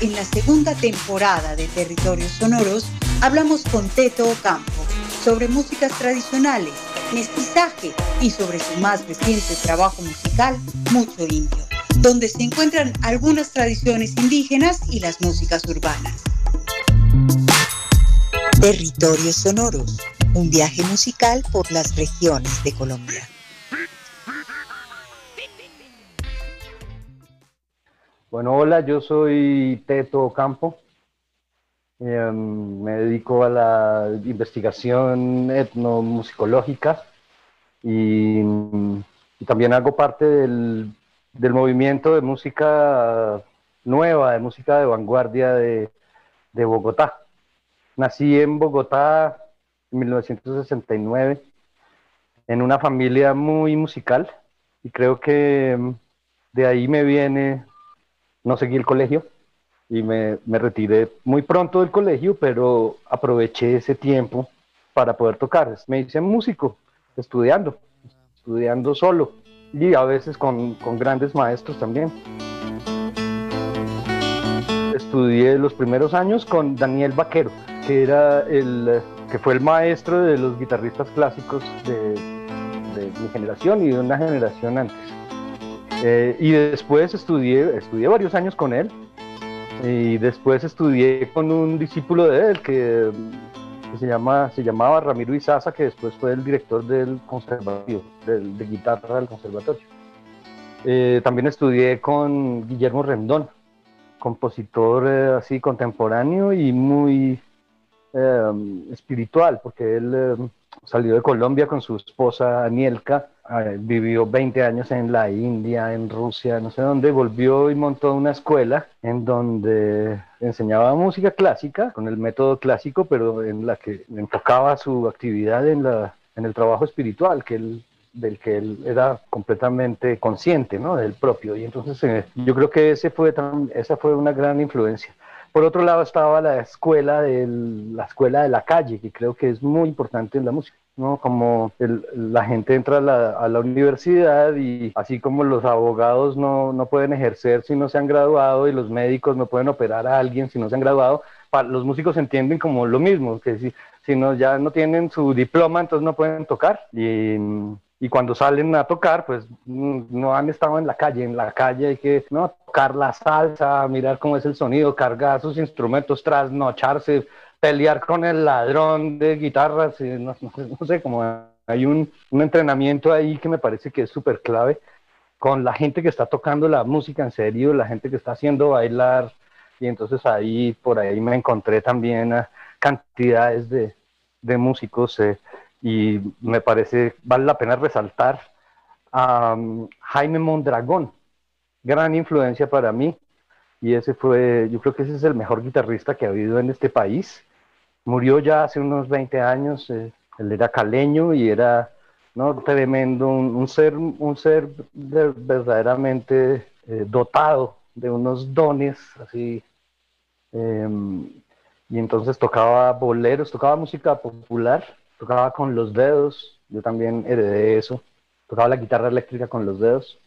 en la segunda temporada de Territorios Sonoros, hablamos con Teto Ocampo sobre músicas tradicionales, mestizaje y sobre su más reciente trabajo musical, Mucho Indio, donde se encuentran algunas tradiciones indígenas y las músicas urbanas. Territorios Sonoros, un viaje musical por las regiones de Colombia. Bueno, hola, yo soy Teto Campo. Em, me dedico a la investigación etnomusicológica y, y también hago parte del, del, movimiento de música nueva, de música de vanguardia de, de Bogotá. Nací en Bogotá en 1969 en una familia muy musical y creo que de ahí me viene no seguí el colegio y me, me, retiré muy pronto del colegio, pero aproveché ese tiempo para poder tocar. Me hice músico, estudiando, estudiando solo y a veces con, con grandes maestros también. Estudié los primeros años con Daniel Vaquero, que, era el, que fue el maestro de los guitarristas clásicos de, de mi generación y de una generación antes. Eh, y después estudié, estudié varios años con él. Y después estudié con un discípulo de él que, se, llama, se llamaba Ramiro Izaza, que después fue el director del conservatorio, de guitarra del conservatorio. Eh, también estudié con Guillermo Rendón, compositor eh, así contemporáneo y muy espiritual, porque él salió de Colombia con su esposa Anielka vivió 20 años en la India, en Rusia, no sé dónde, volvió y montó una escuela en donde enseñaba música clásica con el método clásico, pero en la que enfocaba su actividad en, la, en el trabajo espiritual, que él del que él era completamente consciente, ¿no? Del propio. Y entonces eh, yo creo que ese fue esa fue una gran influencia. Por otro lado estaba la escuela de la escuela de la calle, que creo que es muy importante en la música. ¿no? Como la gente entra a la, universidad y así como los abogados no, no, pueden ejercer si no se han graduado y los médicos no pueden operar a alguien si no se han graduado, los músicos entienden como lo mismo, que si, si no, ya no tienen su diploma, entonces no pueden tocar. Y, y cuando salen a tocar, pues no han estado en la calle, en la calle hay que ¿no? Tocar la salsa, mirar cómo es el sonido, cargar sus instrumentos, trasnocharse, pelear con el ladrón de guitarras, no, no, sé, como hay un, entrenamiento ahí que me parece que es súper clave con la gente que está tocando la música en serio, la gente que está haciendo bailar, y entonces ahí, por ahí me encontré también a cantidades de, de músicos, eh, y me parece, vale la pena resaltar a um, Jaime Mondragón, gran influencia para mí, y ese fue, yo creo que ese es el mejor guitarrista que ha habido en este país, murió ya hace unos 20 años, eh, él era caleño y era ¿no? tremendo, un, ser, un ser verdaderamente eh, dotado de unos dones así. Em, y entonces tocaba boleros, tocaba música popular, tocaba con los dedos, yo también heredé eso, tocaba la guitarra eléctrica con los dedos.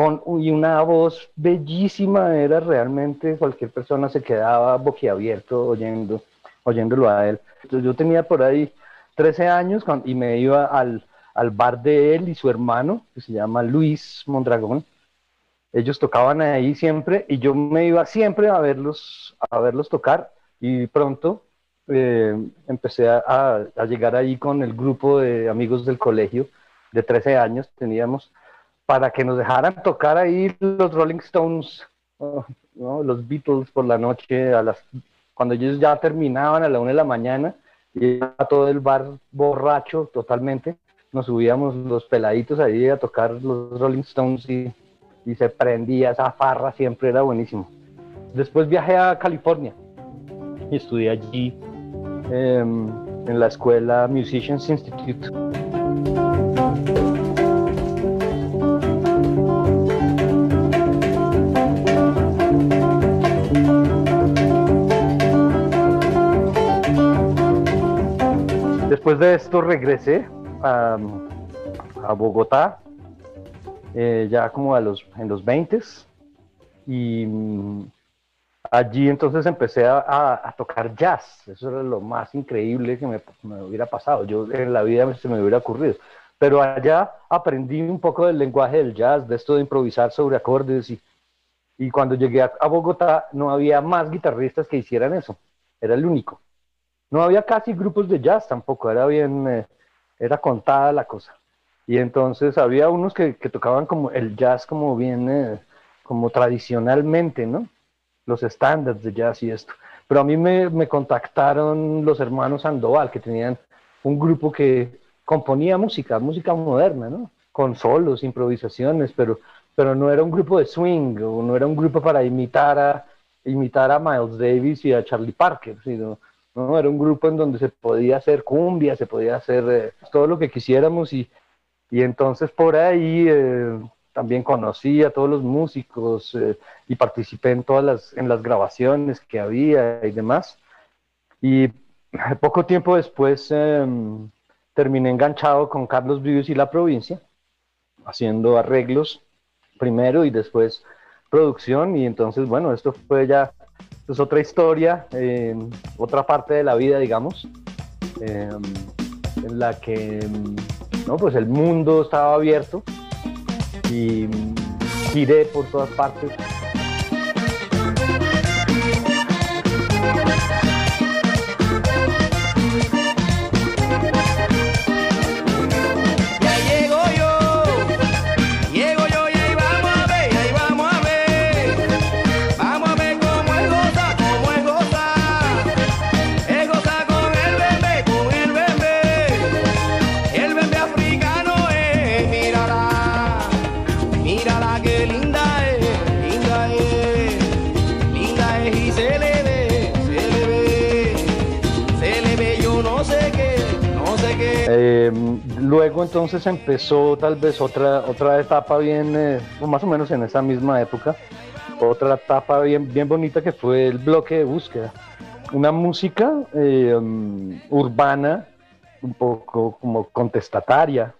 Con, y una voz bellísima, era realmente cualquier persona se quedaba boquiabierto oyendo oyéndolo a él. Entonces yo tenía por ahí 13 años y me iba al, al bar de él y su hermano, que se llama Luis Mondragón. Ellos tocaban ahí siempre y yo me iba siempre a verlos, a verlos tocar y pronto eh, empecé a, a, llegar ahí con el grupo de amigos del colegio de 13 años teníamos para que nos dejaran tocar ahí los Rolling Stones, ¿no? los Beatles por la noche a las cuando ellos ya terminaban a la una de la mañana y todo el bar borracho totalmente, nos subíamos los peladitos ahí a tocar los Rolling Stones y, y se prendía esa farra, siempre era buenísimo. Después viajé a California y estudié allí em, en la escuela Musicians Institute. Después de esto regresé a, Bogotá, eh, ya como a los, en los 20 y mm, allí entonces empecé a, tocar jazz. Eso era lo más increíble que me, hubiera pasado. Yo en la vida se me hubiera ocurrido. Pero allá aprendí un poco del lenguaje del jazz, de esto de improvisar sobre acordes y cuando llegué a, Bogotá no había más guitarristas que hicieran eso. Era el único. No había casi grupos de jazz tampoco, era bien, eh, era contada la cosa. Y entonces había unos que, tocaban como el jazz como bien, eh, como tradicionalmente, ¿no? Los estándares de jazz y esto. Pero a mí me, me contactaron los hermanos Sandoval, que tenían un grupo que componía música, música moderna, ¿no? Con solos, improvisaciones, pero, pero no era un grupo de swing, o no era un grupo para imitar a, imitar a Miles Davis y a Charlie Parker, sino no, era un grupo en donde se podía hacer cumbia, se podía hacer eh, todo lo que quisiéramos y, y entonces por ahí eh, también conocí a todos los músicos eh, y participé en todas las, en las grabaciones que había y demás. Y poco tiempo después em, terminé enganchado con Carlos Vives y la provincia, haciendo arreglos primero y después producción y entonces bueno, esto fue ya es otra historia, otra parte de la vida, digamos, em, en la que no, pues el mundo estaba abierto y giré por todas partes luego entonces empezó tal vez otra, otra etapa bien, eh, más o menos en esa misma época, otra etapa bien, bien bonita que fue el bloque de búsqueda. Una música eh, um, urbana, un poco como contestataria,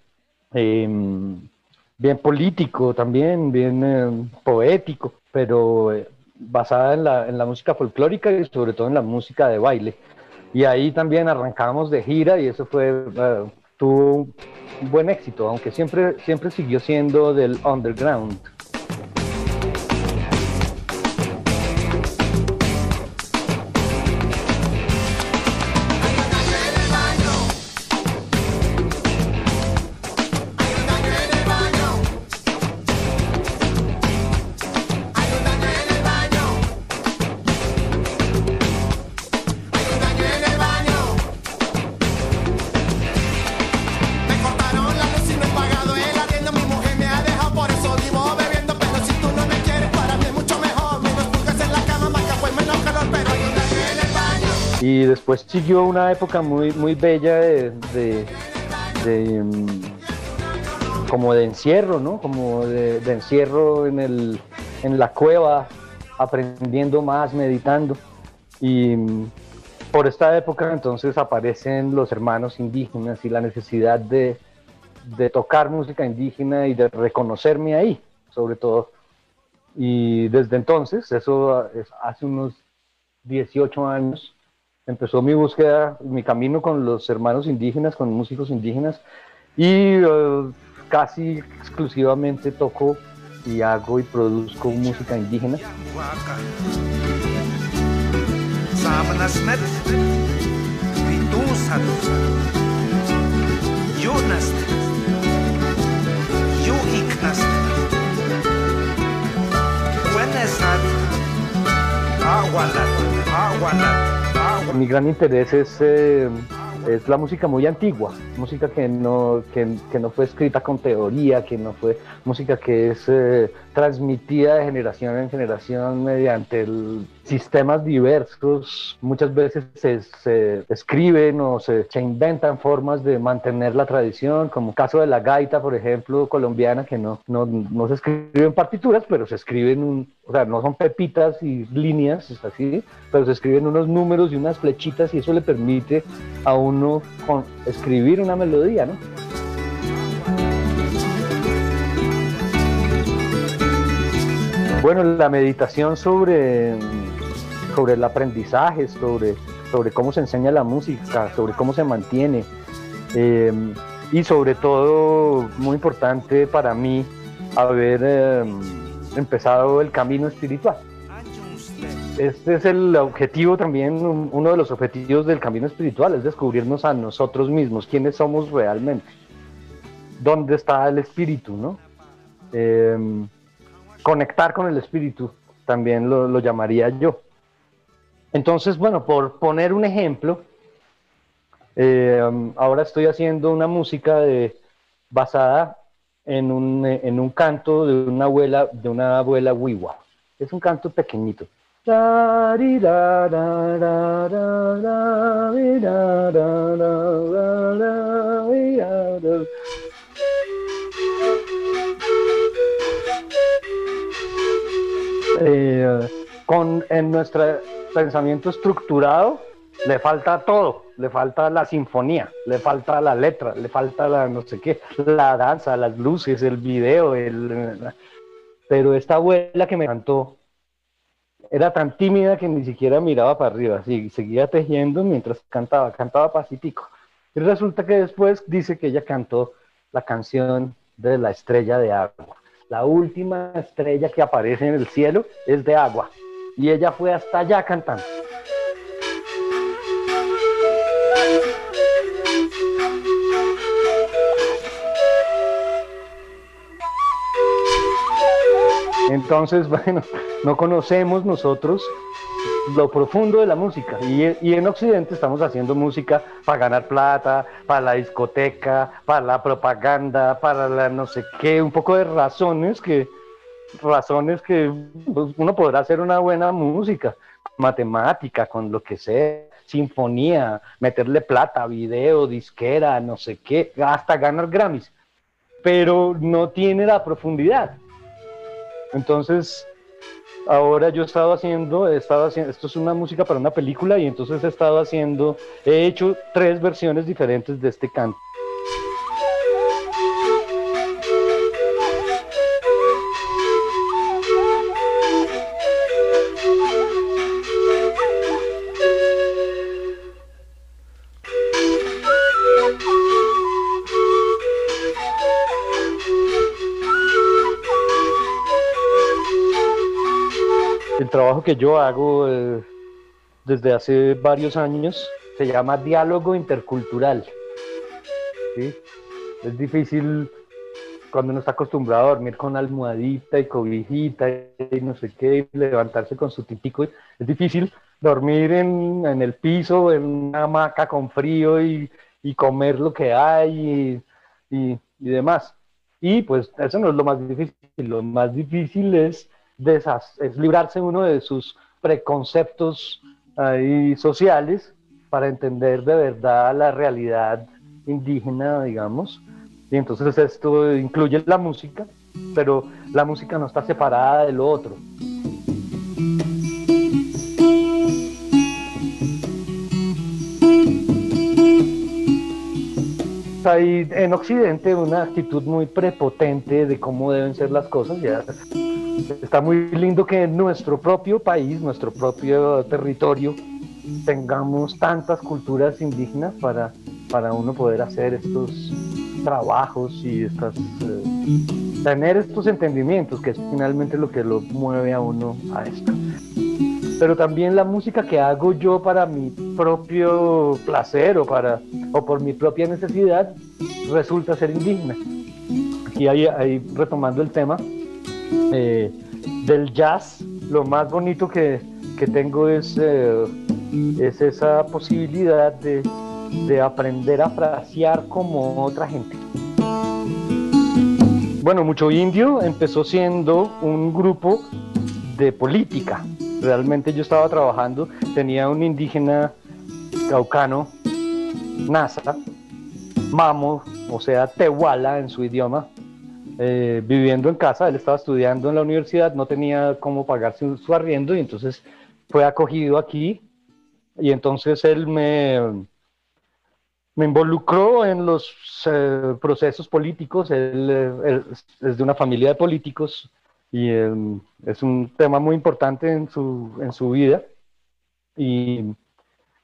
em, bien político también, bien em, poético, pero eh, basada en la, en la música folclórica y sobre todo en la música de baile. Y ahí también arrancamos de gira y eso fue tuvo un buen éxito, aunque siempre, siempre siguió siendo del underground. Siguió una época muy, muy bella de, mm, como de encierro, ¿no? Como de, encierro en, el, en la cueva, aprendiendo más, meditando. Y mm, por esta época entonces aparecen los hermanos indígenas y la necesidad de, de tocar música indígena y de reconocerme ahí, sobre todo. Y desde entonces, eso hace unos 18 años, empezó mi búsqueda, mi camino con los hermanos indígenas, con músicos indígenas y eh, casi exclusivamente toco y hago y produzco música indígena. Mi gran interés es eh, es la música muy antigua, música que no, que, no fue escrita con teoría, que no fue música que es eh, transmitida de generación en generación mediante sistemas diversos. Muchas veces se, escriben o se, inventan formas de mantener la tradición, como el caso de la gaita, por ejemplo, colombiana, que no, no, no se escriben partituras, pero se escriben, un, o sea, no son pepitas y líneas, es así, pero se escriben unos números y unas flechitas y eso le permite a un uno con escribir una melodía, ¿no? Bueno, la meditación sobre, sobre el aprendizaje, sobre, sobre cómo se enseña la música, sobre cómo se mantiene. Eh, y sobre todo, muy importante para mí, haber eh, empezado el camino espiritual. Este es el objetivo también, uno de los objetivos del camino espiritual, es descubrirnos a nosotros mismos, quiénes somos realmente, dónde está el espíritu, ¿no? Em, conectar con el espíritu, también lo, llamaría yo. Entonces, bueno, por poner un ejemplo, em, ahora estoy haciendo una música de, basada en un, en un canto de una abuela, de una abuela wiwa. Es un canto pequeñito. Eh, con en nuestro pensamiento estructurado le falta todo, le falta la sinfonía, le falta la letra, le falta la no sé qué, la danza, las luces, el video, el, pero esta abuela que me cantó era tan tímida que ni siquiera miraba para arriba, así, seguía tejiendo mientras cantaba, cantaba pacífico. Y resulta que después dice que ella cantó la canción de la estrella de agua. La última estrella que aparece en el cielo es de agua. Y ella fue hasta allá cantando. Entonces, bueno, no conocemos nosotros lo profundo de la música. Y, en Occidente estamos haciendo música para ganar plata, para la discoteca, para la propaganda, para la no sé qué, un poco de razones que, razones que pues, uno podrá hacer una buena música, matemática, con lo que sea, sinfonía, meterle plata, video, disquera, no sé qué, hasta ganar Grammys. Pero no tiene la profundidad. Entonces, ahora yo he estado haciendo, he estado haciendo, esto es una música para una película y entonces he estado haciendo, he hecho tres versiones diferentes de este canto. Trabajo que yo hago eh, desde hace varios años se llama diálogo intercultural. Es difícil cuando uno está acostumbrado a dormir con almohadita y cobijita y no sé qué, levantarse con su típico. Es difícil dormir en, el piso, en una hamaca con frío y, comer lo que hay y, y demás. Y pues eso no es lo más difícil. Lo más difícil es es librarse uno de sus preconceptos ahí sociales para entender de verdad la realidad indígena, digamos. Y entonces esto incluye la música, pero la música no está separada de lo otro. Hay en Occidente una actitud muy prepotente de cómo deben ser las cosas. Ya está muy lindo que en nuestro propio país, nuestro propio territorio, tengamos tantas culturas indígenas para, para uno poder hacer estos trabajos y estas, eh, tener estos entendimientos, que es finalmente lo que lo mueve a uno a esto. Pero también la música que hago yo para mi propio placer o, para, o por mi propia necesidad resulta ser indígena. Aquí ahí, ahí retomando el tema, eh, del jazz, lo más bonito que, tengo es, eh, es esa posibilidad de, aprender a frasear como otra gente. Bueno, Mucho Indio empezó siendo un grupo de política. Realmente yo estaba trabajando, tenía un indígena caucano, Nasa, Mamo, o sea, Tehuala en su idioma, eh, viviendo en casa, él estaba estudiando en la universidad, no tenía cómo pagarse su arriendo y entonces fue acogido aquí y entonces él me, me involucró en los eh, procesos políticos, él, es de una familia de políticos y em, es un tema muy importante en su, en su vida. Y,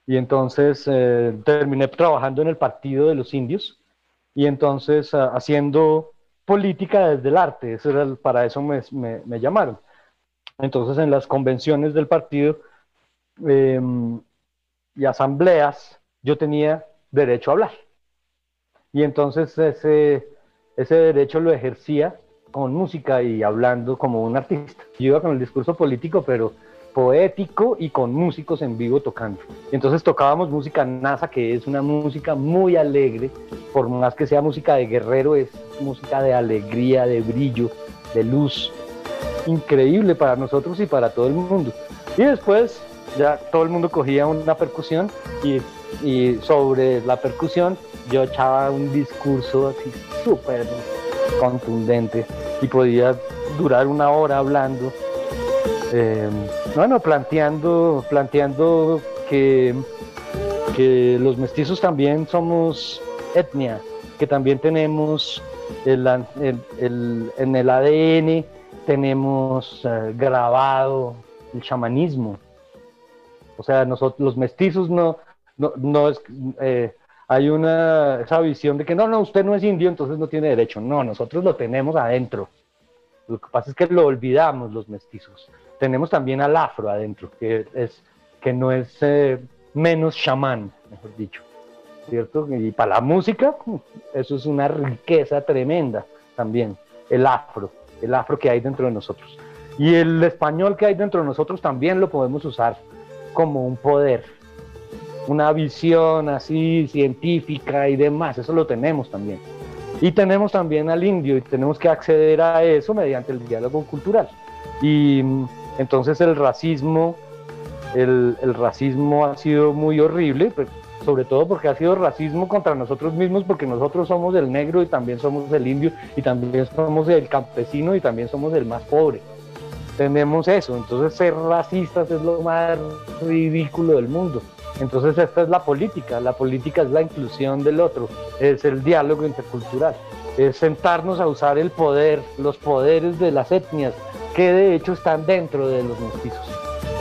y entonces eh, terminé trabajando en el Partido de los Indios y entonces haciendo política desde el arte, eso era, para eso me, llamaron. Entonces en las convenciones del partido em, y asambleas yo tenía derecho a hablar. Y entonces ese, ese derecho lo ejercía con música y hablando como un artista. Yo iba con el discurso político, pero poético y con músicos en vivo tocando. Entonces tocábamos música NASA, que es una música muy alegre, por más que sea música de guerrero, es música de alegría, de brillo, de luz, increíble para nosotros y para todo el mundo. Y después ya todo el mundo cogía una percusión y sobre la percusión yo echaba un discurso así súper contundente y podía durar una hora hablando. Bueno, planteando, planteando que, que los mestizos también somos etnia, que también tenemos en el ADN, tenemos eh, grabado el chamanismo. O sea, nosotros los mestizos no, no, no es, eh, hay una, esa visión de que no, no, usted no es indio, entonces no tiene derecho. No, nosotros lo tenemos adentro. Lo que pasa es que lo olvidamos los mestizos. Tenemos también al afro adentro, que, es, que no es eh, menos chamán, mejor dicho. ¿Cierto? Y para la música, eso es una riqueza tremenda también, el afro, el afro que hay dentro de nosotros. Y el español que hay dentro de nosotros también lo podemos usar como un poder una visión así científica y demás, eso lo tenemos también. Y tenemos también al indio y tenemos que acceder a eso mediante el diálogo cultural. Y entonces el racismo, el, racismo ha sido muy horrible, sobre todo porque ha sido racismo contra nosotros mismos, porque nosotros somos el negro y también somos el indio y también somos el campesino y también somos el más pobre. Tenemos eso, entonces ser racistas es lo más ridículo del mundo. Entonces esta es la política, la política es la inclusión del otro, es el diálogo intercultural, es sentarnos a usar el poder, los poderes de las etnias que de hecho están dentro de los mestizos.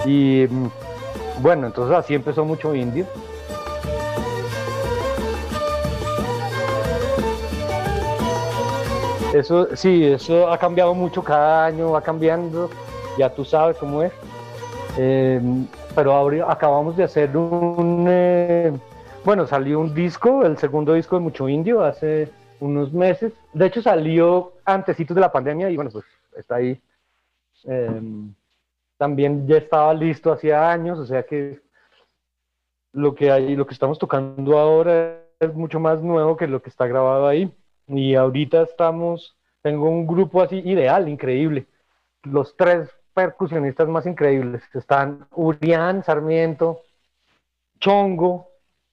Y mm, bueno, entonces así empezó mucho indio. Eso sí, eso ha cambiado mucho cada año, va cambiando, ya tú sabes cómo es. Eh, pero acabamos de hacer un, eh, bueno, salió un disco, el segundo disco de Mucho Indio hace unos meses. De hecho salió antesitos de la pandemia y bueno, pues está ahí. Em, también ya estaba listo hacía años, o sea que lo que hay, lo que estamos tocando ahora es mucho más nuevo que lo que está grabado ahí. Y ahorita estamos, tengo un grupo así ideal, increíble. Los tres percusionistas más increíbles. Están Urián Sarmiento, Chongo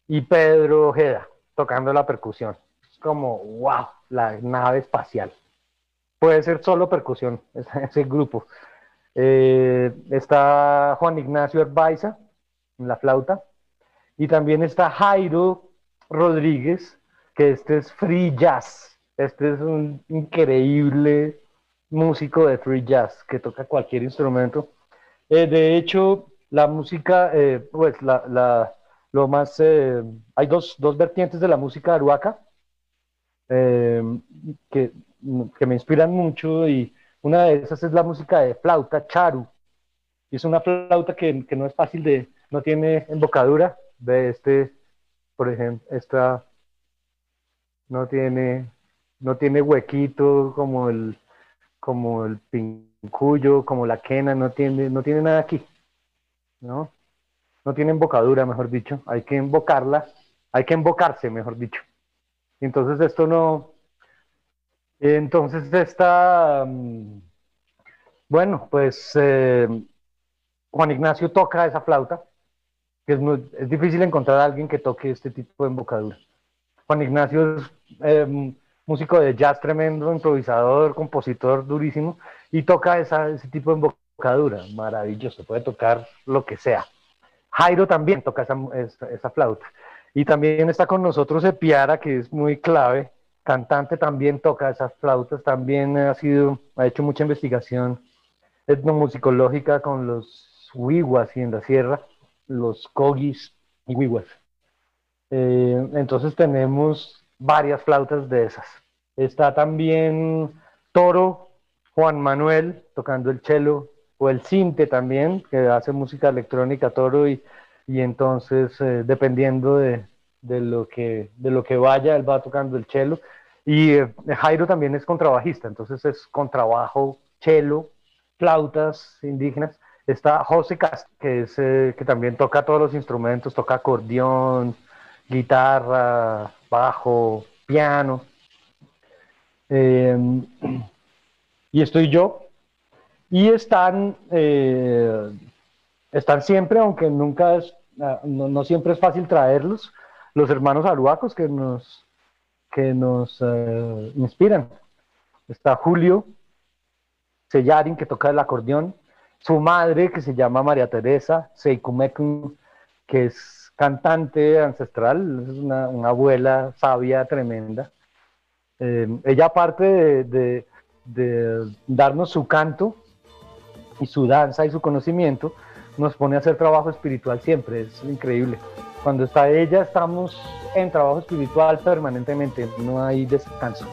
y Pedro Ojeda tocando la percusión. Como, wow, la nave espacial. Puede ser solo percusión, ese grupo. Eh, está Juan Ignacio Herbaiza en la flauta. Y también está Jairo Rodríguez, que este es free jazz. Este es un increíble músico de free jazz que toca cualquier instrumento. Eh, de hecho, la música, eh, pues la, la, lo más, hay dos, dos, vertientes de la música aruaca que, que, me inspiran mucho y una de esas es la música de flauta, charu. Y es una flauta que, no es fácil de, no tiene embocadura, de este, por ejemplo, esta no tiene, no tiene huequito como el, como el pincuyo, como la quena, no tiene, no tiene nada aquí, ¿no? No tiene embocadura, mejor dicho, hay que invocarla, hay que invocarse, mejor dicho. Entonces esto no, entonces está, mm, bueno, pues eh, Juan Ignacio toca esa flauta, que es, difícil encontrar a alguien que toque este tipo de embocadura. Juan Ignacio es eh, músico de jazz tremendo, improvisador, compositor durísimo, y toca ese tipo de embocadura, maravilloso, puede tocar lo que sea. Jairo también toca esa, flauta. Y también está con nosotros Epiara, que es muy clave, cantante, también toca esas flautas, también ha sido, ha hecho mucha investigación etnomusicológica con los wiwas y en la sierra, los cogis y wiwas. Eh, entonces tenemos varias flautas de esas. Está también Toro, Juan Manuel tocando el cello, o el cinte también, que hace música electrónica Toro, y, y entonces eh, dependiendo de, de, lo que, de lo que vaya, él va tocando el cello. Y eh, Jairo también es contrabajista, entonces es contrabajo, cello, flautas indígenas. Está José Cast, que, es, eh, que también toca todos los instrumentos, toca acordeón, guitarra, bajo, piano. Em, y estoy yo. Y están, están siempre, aunque nunca es, ah, no, siempre es fácil traerlos, los hermanos aruacos que nos, que nos eh, inspiran. Está Julio, Sellarin, que toca el acordeón, su madre, que se llama María Teresa Seikumekun, que es cantante ancestral, es una, abuela sabia, tremenda. Eh, ella, aparte de, darnos su canto y su danza y su conocimiento, nos pone a hacer trabajo espiritual siempre, es increíble. Cuando está ella, estamos en trabajo espiritual permanentemente, no hay descanso.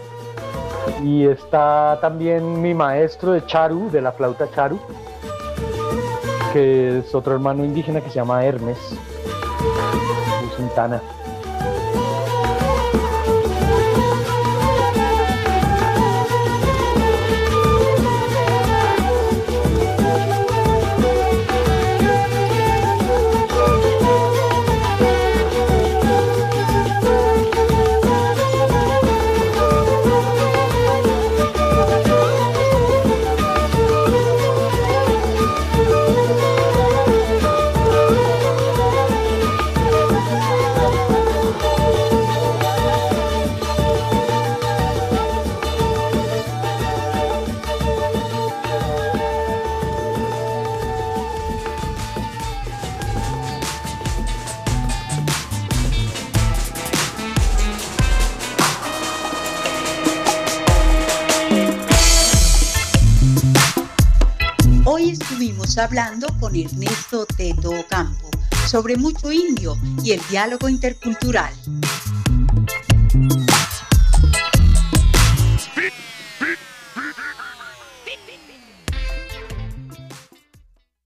Y está también mi maestro de charu, de la flauta charu, que es otro hermano indígena que se llama Hermes. Hablando con Ernesto Teto Campo sobre mucho indio y el diálogo intercultural.